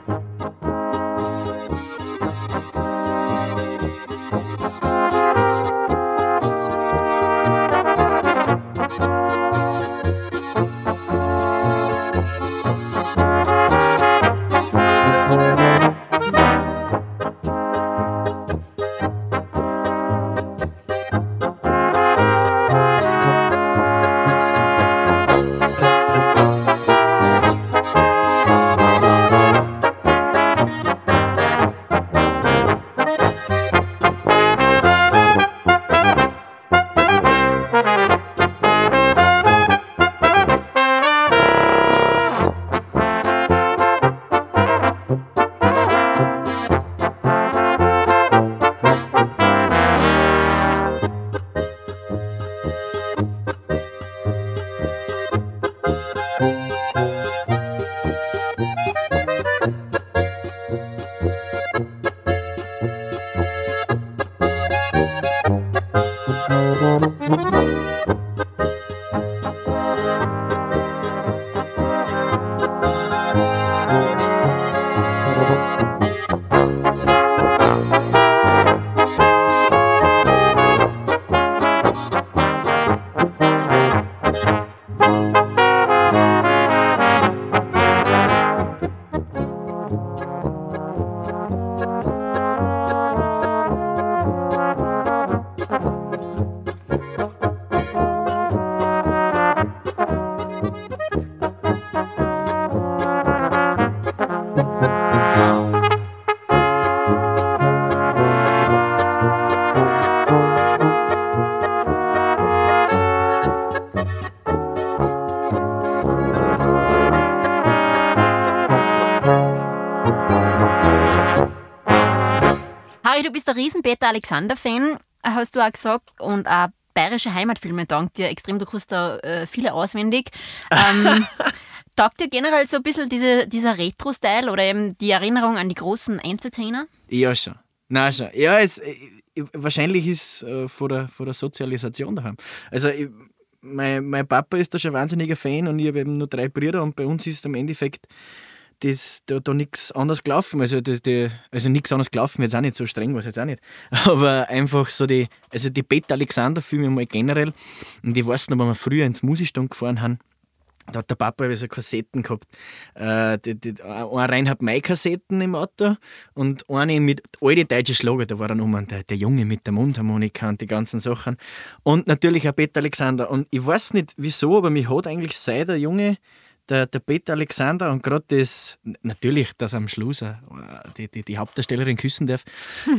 [SPEAKER 2] Bist ein riesen Peter Alexander-Fan, hast du auch gesagt, und auch bayerische Heimatfilme dank dir extrem. Du kannst da äh, viele auswendig. Ähm, taugt dir generell so ein bisschen diese, dieser Retro-Style oder eben die Erinnerung an die großen Entertainer?
[SPEAKER 4] Ja, schon. Nein, schon. Ja, es, äh, wahrscheinlich ist äh, von, der, von der Sozialisation daheim. Also, ich, mein, mein Papa ist da schon ein wahnsinniger Fan und ich habe eben nur drei Brüder und bei uns ist im Endeffekt das, da, da nichts anderes gelaufen. Also, also nichts anderes gelaufen, jetzt auch nicht so streng, was jetzt auch nicht. Aber einfach so die, also die Peter Alexander-Filme mal generell. Und ich weiß noch, wenn wir früher ins Musikstand gefahren haben, da hat der Papa so Kassetten gehabt. Äh, die, die, eine Reinhard May-Kassetten im Auto und eine mit alten deutschen Schlager. Da war dann um der, der Junge mit der Mundharmonika und die ganzen Sachen. Und natürlich auch Peter Alexander. Und ich weiß nicht wieso, aber mich hat eigentlich seit der Junge der, der Peter Alexander und gerade das, natürlich, dass er am Schluss äh, die, die, die Hauptdarstellerin küssen darf,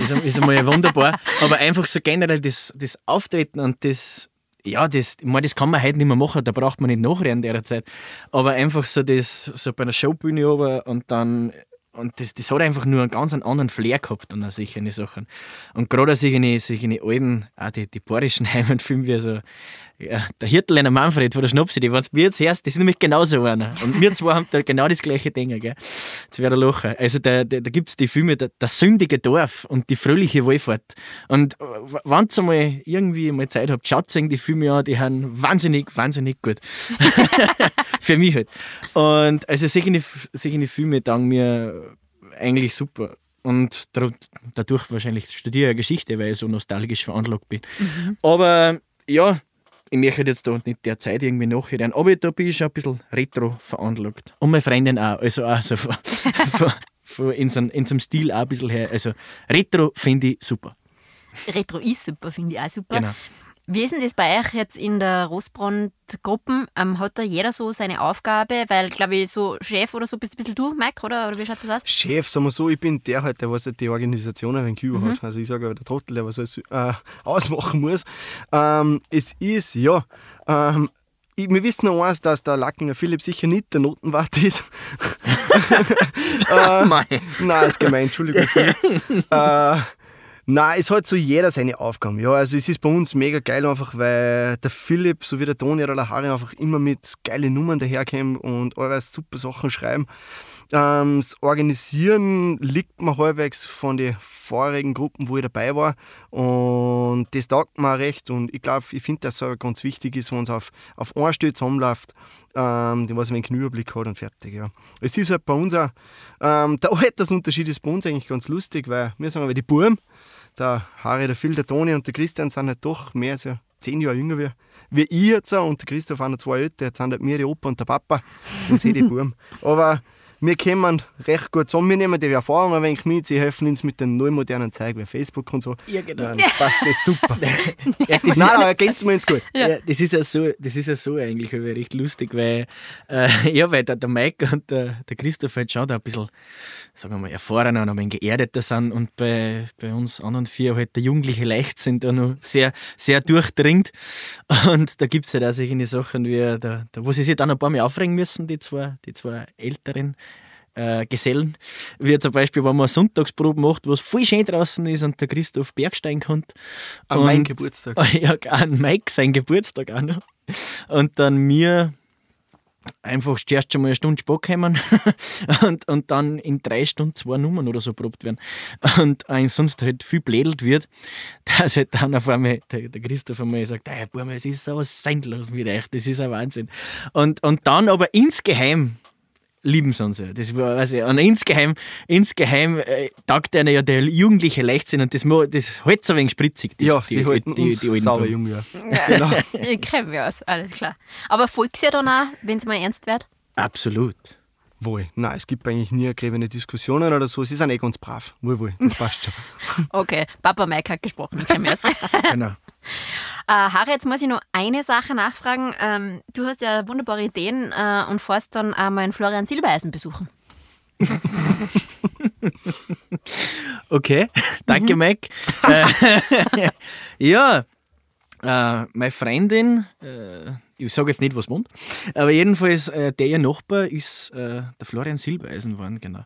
[SPEAKER 4] ist, ist einmal wunderbar. Aber einfach so generell das, das Auftreten und das, ja, das, ich meine, das kann man heute nicht mehr machen, da braucht man nicht nachrennen in der Zeit. Aber einfach so das, so bei einer Showbühne oben und dann, und das, das hat einfach nur einen ganz anderen Flair gehabt und auch solche Sachen. Und gerade auch solche, solche alten, auch die, die bayerischen Heimatfilme, wie so, ja, der Hirtleiner Manfred von der Schnapsi, die, wenn du mir jetzt hörst, das ist nämlich genauso einer. Und wir zwei haben da genau das gleiche Ding, gell. Jetzt wäre der Lachen. Also da, da, da gibt es die Filme, das sündige Dorf und die fröhliche Wallfahrt. Und wenn ihr mal irgendwie mal Zeit habt, schaut euch die Filme an, die haben wahnsinnig, wahnsinnig gut. Für mich halt. Und also solche, solche Filme taugen mir eigentlich super. Und dadurch wahrscheinlich studiere ich Geschichte, weil ich so nostalgisch veranlagt bin. Aber ja, ich möchte jetzt da nicht der Zeit irgendwie nachhören. Aber da bin ich schon ein bisschen retro veranlagt. Und meine Freundin auch. Also auch so von, von, von in, so, in so einem Stil auch ein bisschen her. Also retro finde ich super.
[SPEAKER 2] Retro ist super, finde ich auch super.
[SPEAKER 4] Genau.
[SPEAKER 2] Wie ist denn das bei euch jetzt in der Rosbrand-Gruppen? Ähm, hat da jeder so seine Aufgabe? Weil, glaube ich, so Chef oder so bist ein bisschen du, Mike, oder? Oder wie schaut das aus?
[SPEAKER 3] Chef, sagen wir so, ich bin der halt, der was halt die Organisation ein wenig über hat. Also ich sage aber der Trottel, der was alles äh, ausmachen muss. Ähm, es ist, ja, ähm, ich, wir wissen noch eins, dass der Lackinger Philipp sicher nicht der Notenwart ist.
[SPEAKER 4] Mei.
[SPEAKER 3] Nein, ist gemein, Entschuldigung. Äh, Nein, es hat so jeder seine Aufgaben. Ja, also es ist bei uns mega geil einfach, weil der Philipp sowie der Toni oder der Harry einfach immer mit geilen Nummern daherkommen und allweil super Sachen schreiben. Ähm, das Organisieren liegt mir halbwegs von den vorigen Gruppen, wo ich dabei war. Und das taugt mir recht. Und ich glaube, ich finde, dass es ganz wichtig ist, wenn es auf, auf eine Stelle zusammenläuft, ähm, was ein wenig Überblick hat und fertig. Ja. Es ist halt bei uns auch, ähm, der Altersunterschied ist bei uns eigentlich ganz lustig, weil wir sagen aber die Buben, der Harry, der Phil, der Toni und der Christian sind halt doch mehr so zehn Jahre jünger wie, wie ich jetzt und der Christoph auch noch zwei älter. Jetzt sind halt mir die Opa und der Papa und sie die Buben. Aber wir kommen recht gut zusammen. Wir nehmen die Erfahrung ein wenig mit, sie helfen uns mit den neuen modernen Zeigen wie Facebook und so.
[SPEAKER 4] Ja, genau.
[SPEAKER 3] Dann passt das super.
[SPEAKER 4] Ja, das
[SPEAKER 3] Nein, aber ergänzt mir jetzt gut.
[SPEAKER 4] Ja. das ist ja so, das ist ja so eigentlich recht lustig, weil, äh, ja, weil der, der Mike und der, der Christoph halt schon da ein bisschen, sagen wir mal, erfahrener und ein wenig geerdeter sind und bei, bei uns anderen vier halt der jugendliche Leichtsinn da noch sehr, sehr durchdringt. Und da gibt es halt auch solche Sachen wie, der, der, wo sie sich dann ein paar Mal aufregen müssen, die zwei, die zwei Älteren äh, Gesellen, wie zum Beispiel, wenn man eine Sonntagsprobe macht, wo es voll schön draußen ist und der Christoph Bergstein kommt.
[SPEAKER 3] An meinem Geburtstag.
[SPEAKER 4] Ja, an Mike sein Geburtstag auch noch. Und dann mir einfach zuerst schon mal eine Stunde Spock kommen und, und dann in drei Stunden zwei Nummern oder so probt werden. Und äh, sonst halt viel blädelt wird, dass halt dann auf einmal der, der Christoph einmal sagt, hey, Burm, es ist so sinnlos mit euch, das ist ein Wahnsinn. Und, und dann aber insgeheim lieben sie uns ja. Das war, weiß ich, und insgeheim, insgeheim äh, taugt einer ja der jugendliche Leichtsinn und das, das hält so ein wenig spritzig. Die,
[SPEAKER 3] Ja,
[SPEAKER 4] die,
[SPEAKER 3] sie halten
[SPEAKER 4] die,
[SPEAKER 3] uns
[SPEAKER 4] die alten
[SPEAKER 3] sauber jung. Ja. Genau.
[SPEAKER 2] Ich kenne mich aus, alles klar. Aber folgst ja dann auch, wenn es mal ernst wird?
[SPEAKER 4] Absolut.
[SPEAKER 3] Wohl. Nein, es gibt eigentlich nie gräbende Diskussionen oder so. Sie sind eh ganz brav. Wohl, wohl. Das passt schon.
[SPEAKER 2] Okay, Papa Mike hat gesprochen, ich kenne mich aus.
[SPEAKER 4] Genau.
[SPEAKER 2] Äh, Harry, jetzt muss ich noch eine Sache nachfragen. Ähm, du hast ja wunderbare Ideen äh, und fährst dann einmal einen Florian Silbereisen besuchen.
[SPEAKER 4] Okay, danke Mike. Äh, ja, äh, meine Freundin, äh, ich sage jetzt nicht, was wohnt, aber jedenfalls äh, der ihr Nachbar ist äh, der Florian Silbereisen geworden, genau.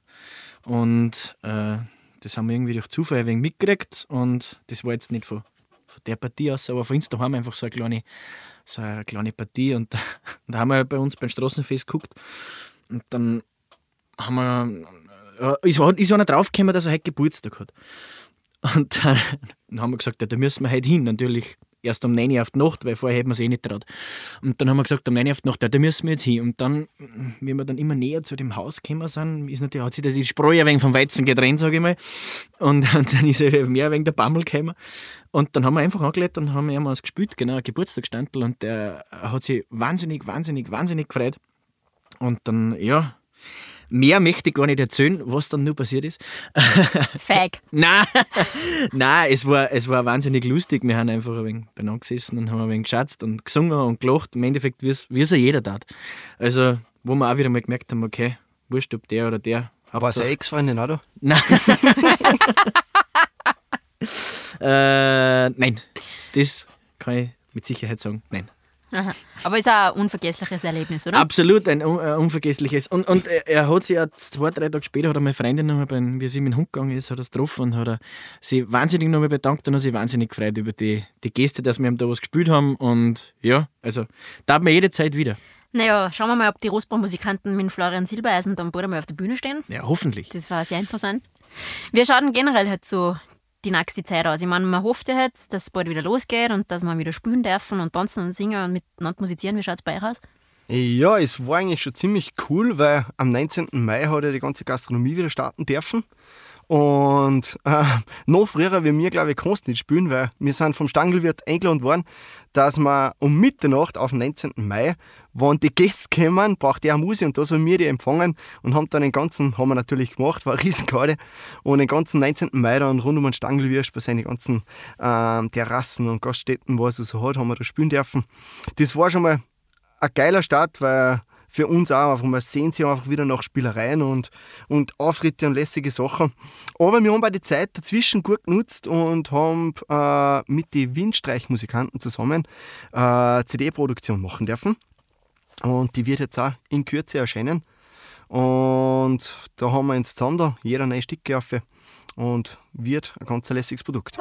[SPEAKER 4] Und äh, das haben wir irgendwie durch Zufall ein wenig mitgekriegt und das war jetzt nicht von, von der Partie aus, aber von uns daheim einfach so eine kleine, so eine kleine Partie und, da haben wir bei uns beim Straßenfest geguckt und dann haben wir, äh, ist, ist einer draufgekommen, dass er heute Geburtstag hat. Und dann, dann haben wir gesagt, ja, da müssen wir heute hin. Natürlich erst um 9 Uhr auf die Nacht, weil vorher hätten wir es eh nicht traut. Und dann haben wir gesagt, um 9 Uhr auf die Nacht, ja, da müssen wir jetzt hin. Und dann, wie wir dann immer näher zu dem Haus gekommen sind, ist natürlich, hat sich die Spreu ein wenig vom Weizen getrennt, sage ich mal. Und, und dann ist mehr wegen der Bammel gekommen. Und dann haben wir einfach angelegt und haben ihm was gespielt, genau, ein Geburtstagsstandel. Und der hat sich wahnsinnig, wahnsinnig, wahnsinnig gefreut. Und dann, ja, mehr möchte ich gar nicht erzählen, was dann nur passiert ist.
[SPEAKER 2] Fag.
[SPEAKER 4] Nein, nein es, war, es war wahnsinnig lustig. Wir haben einfach ein wenig beieinander gesessen und haben ein wenig geschätzt und gesungen und gelacht. Im Endeffekt, wie es es ja jeder tat. Also, wo wir auch wieder mal gemerkt haben, okay, wurscht, ob der oder der.
[SPEAKER 3] Aber
[SPEAKER 4] Hauptsache-
[SPEAKER 3] seine Ex-Freundin auch da?
[SPEAKER 4] Nein. äh, nein, das kann ich mit Sicherheit sagen. Nein.
[SPEAKER 2] Aha. Aber ist auch ein unvergessliches Erlebnis, oder?
[SPEAKER 4] Absolut ein un äh, unvergessliches. Und, und er, er hat sich ja zwei, drei Tage später, hat er meine Freundin nochmal, wie sie mit dem Hund gegangen ist, hat er getroffen und hat er sich wahnsinnig nochmal bedankt und hat sich wahnsinnig gefreut über die, die Geste, dass wir ihm da was gespielt haben. Und ja, also da hat man jede Zeit wieder.
[SPEAKER 2] Naja, schauen wir mal, ob die Rostbau-Musikanten mit Florian Silbereisen dann bald einmal auf der Bühne stehen.
[SPEAKER 4] Ja, hoffentlich.
[SPEAKER 2] Das war sehr interessant. Wir schauen generell halt so die nächste Zeit aus. Ich meine, man hofft ja jetzt, dass es bald wieder losgeht und dass wir wieder spielen dürfen und tanzen und singen und miteinander musizieren. Wie schaut es bei euch aus?
[SPEAKER 3] Ja, es war eigentlich schon ziemlich cool, weil am 19. Mai hat ja die ganze Gastronomie wieder starten dürfen. Und äh, noch früher wie mir, glaube ich, kannst du nicht spielen, weil wir sind vom Stangelwirt eingeladen worden, dass wir um Mitternacht auf den 19. Mai, wenn die Gäste kommen, braucht der Musik und da sollen wir die empfangen und haben dann den ganzen, haben wir natürlich gemacht, war Riesengarde und den ganzen 19. Mai dann rund um den Stangelwirt bei seinen ganzen ähm, Terrassen und Gaststätten, was er so hat, haben wir da spielen dürfen. Das war schon mal ein geiler Start, weil für uns auch einfach mal sehen sie einfach wieder nach Spielereien und, und Auftritte und lässige Sachen. Aber wir haben bei die Zeit dazwischen gut genutzt und haben äh, mit den Windstreichmusikanten zusammen äh, CD-Produktion machen dürfen. Und die wird jetzt auch in Kürze erscheinen. Und da haben wir ins Zander jeder neue Stücke auf und wird ein ganz lässiges Produkt.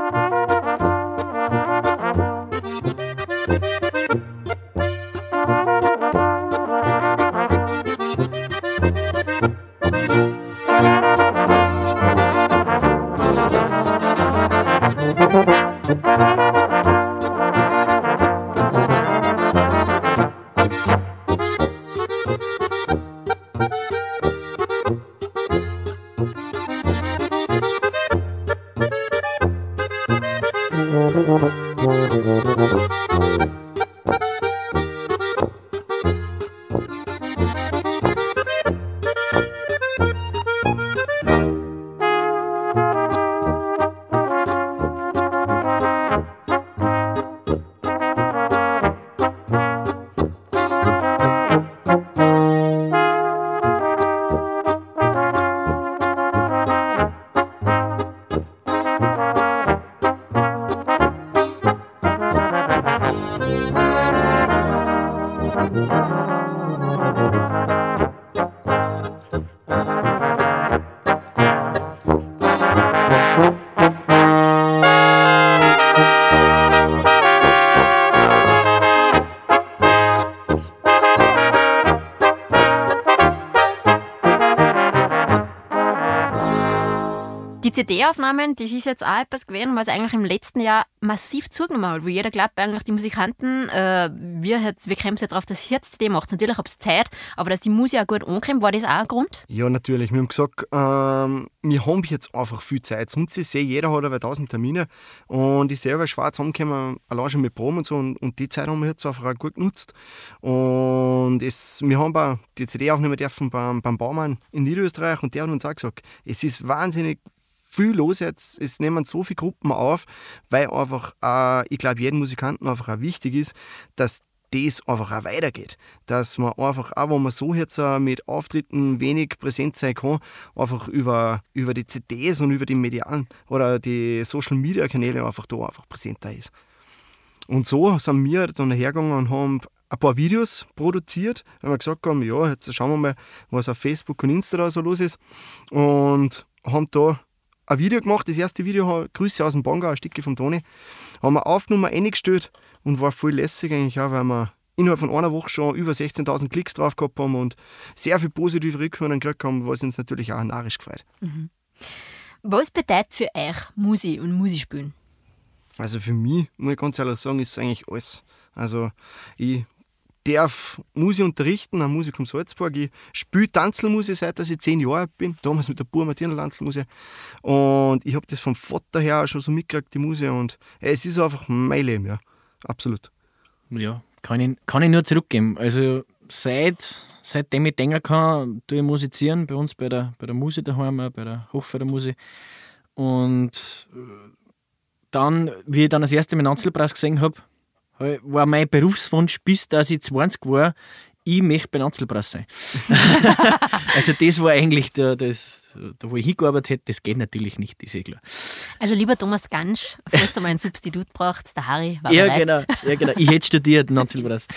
[SPEAKER 2] CD-Aufnahmen, das ist jetzt auch etwas gewesen, was eigentlich im letzten Jahr massiv zugenommen hat, wo jeder glaubt, eigentlich die Musikanten, äh, wir, wir kommen ja drauf, dass ihr CD macht. Natürlich habt ihr Zeit, aber dass die Musik auch gut ankommt, war das auch ein Grund?
[SPEAKER 3] Ja, natürlich. Wir haben gesagt, ähm, wir haben jetzt einfach viel Zeit. Sonst ist eh, jeder hat aber tausend Termine und ich selber schwarz zusammengekommen, allein schon mit Proben und so und, und, die Zeit haben wir jetzt einfach auch gut genutzt. Und es, wir haben auch die CD aufnehmen dürfen beim, beim Baumann in Niederösterreich und der hat uns auch gesagt, es ist wahnsinnig viel los jetzt. Es nehmen so viele Gruppen auf, weil einfach, äh, ich glaube, jedem Musikanten einfach auch wichtig ist, dass das einfach auch weitergeht. Dass man einfach auch, wenn man so jetzt mit Auftritten wenig präsent sein kann, einfach über, über die CDs und über die medialen oder die Social Media Kanäle einfach da einfach präsenter ist. Und so sind wir dann hergegangen und haben ein paar Videos produziert, weil wir gesagt haben, ja, jetzt schauen wir mal, was auf Facebook und Insta da so los ist. Und haben da ein Video gemacht, das erste Video, Grüße aus dem Bangau, ein Stückchen vom Toni, haben wir aufgenommen, eingestellt und war voll lässig eigentlich auch, weil wir innerhalb von einer Woche schon über 16.000 Klicks drauf gehabt haben und sehr viel positive Rückmeldungen gekriegt haben, was uns natürlich auch narrisch gefreut.
[SPEAKER 2] Mhm. Was bedeutet für euch Musik und Musikspielen?
[SPEAKER 3] Also für mich, muss ich ganz ehrlich sagen, ist es eigentlich alles. Also ich darf Musik unterrichten am Musikum Salzburg. Ich spiele Tanzelmusik seit ich zehn Jahre alt bin, damals mit der Bur Martina Tanzelmusik. Und ich habe das vom Vater her schon so mitgekriegt, die Musik. Und es ist einfach mein Leben, ja. Absolut.
[SPEAKER 4] Ja, kann ich, kann ich nur zurückgeben. Also seit, seitdem ich denken kann, tue ich musizieren, bei uns bei der, bei der Musik daheim, bei der Hochfördermusik. Und äh, dann, wie ich dann das erste Mal den Anzelpreis gesehen habe, war mein Berufswunsch, bis dass ich 20 war, ich möchte bei Anzelpreis sein. also das war eigentlich der, das, da, wo ich hingearbeitet hätte, das geht natürlich nicht, ist eh klar.
[SPEAKER 2] Also lieber Thomas Gansch, falls du mal ein Substitut braucht, der Harry war
[SPEAKER 4] ja,
[SPEAKER 2] bereit.
[SPEAKER 4] Genau, ja, genau. Ich hätte studiert, Anzelpreis.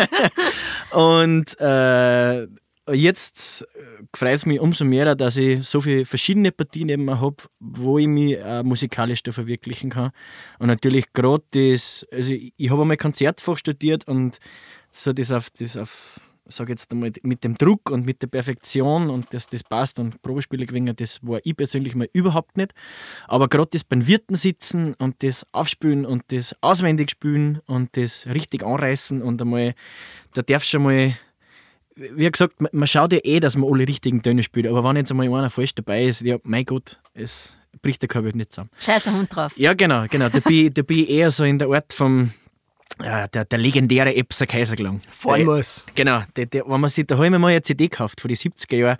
[SPEAKER 4] Und äh, jetzt äh, freut es mich umso mehr, dass ich so viele verschiedene Partien eben habe, wo ich mich äh, musikalisch da verwirklichen kann. Und natürlich gerade das, also ich, ich habe einmal Konzertfach studiert und so das auf, das auf sage jetzt einmal, mit dem Druck und mit der Perfektion und dass das passt und Probespiele gewinnen, das war ich persönlich mal überhaupt nicht. Aber gerade das beim Wirten sitzen und das Aufspülen und das auswendig spülen und das richtig anreißen und einmal, da darfst du schon mal wie gesagt, man schaut ja eh, dass man alle richtigen Töne spielt, aber wenn jetzt einmal einer falsch dabei ist, ja, mein Gott, es bricht der Kabel nicht zusammen.
[SPEAKER 2] Scheiß der Hund drauf.
[SPEAKER 4] Ja, genau, genau. Da bin, da bin ich eher so in der Art vom, ja, der, der legendäre Epser Kaiserklang.
[SPEAKER 3] Famous.
[SPEAKER 4] Genau, der, der, wenn man sich, da habe ich mir mal eine CD gekauft von den 70er Jahren.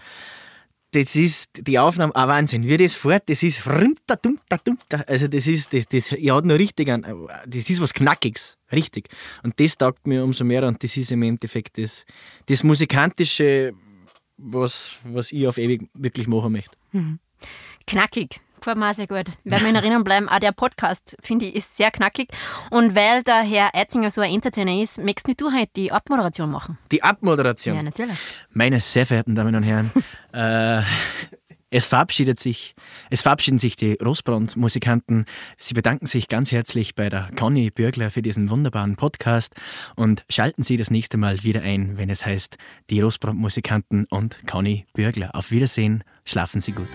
[SPEAKER 4] Das ist die Aufnahme, ah Wahnsinn, wie das fährt, das ist also das ist, das, das, ich hat noch richtig an, das ist was Knackiges. Richtig. Und das taugt mir umso mehr und das ist im Endeffekt das, das Musikantische, was, was ich auf ewig wirklich machen möchte.
[SPEAKER 2] Mhm. Knackig. Gefällt mir sehr gut. Werden wir in Erinnerung bleiben, auch der Podcast, finde ich, ist sehr knackig. Und weil der Herr Eitzinger so ein Entertainer ist, möchtest nicht du heute die Abmoderation machen?
[SPEAKER 4] Die Abmoderation?
[SPEAKER 2] Ja, natürlich.
[SPEAKER 4] Meine sehr verehrten Damen und Herren, äh, es verabschiedet sich, es verabschieden sich die Rosbrand-Musikanten. Sie bedanken sich ganz herzlich bei der Conny Bürgler für diesen wunderbaren Podcast und schalten Sie das nächste Mal wieder ein, wenn es heißt die Rosbrand-Musikanten und Conny Bürgler. Auf Wiedersehen, schlafen Sie gut.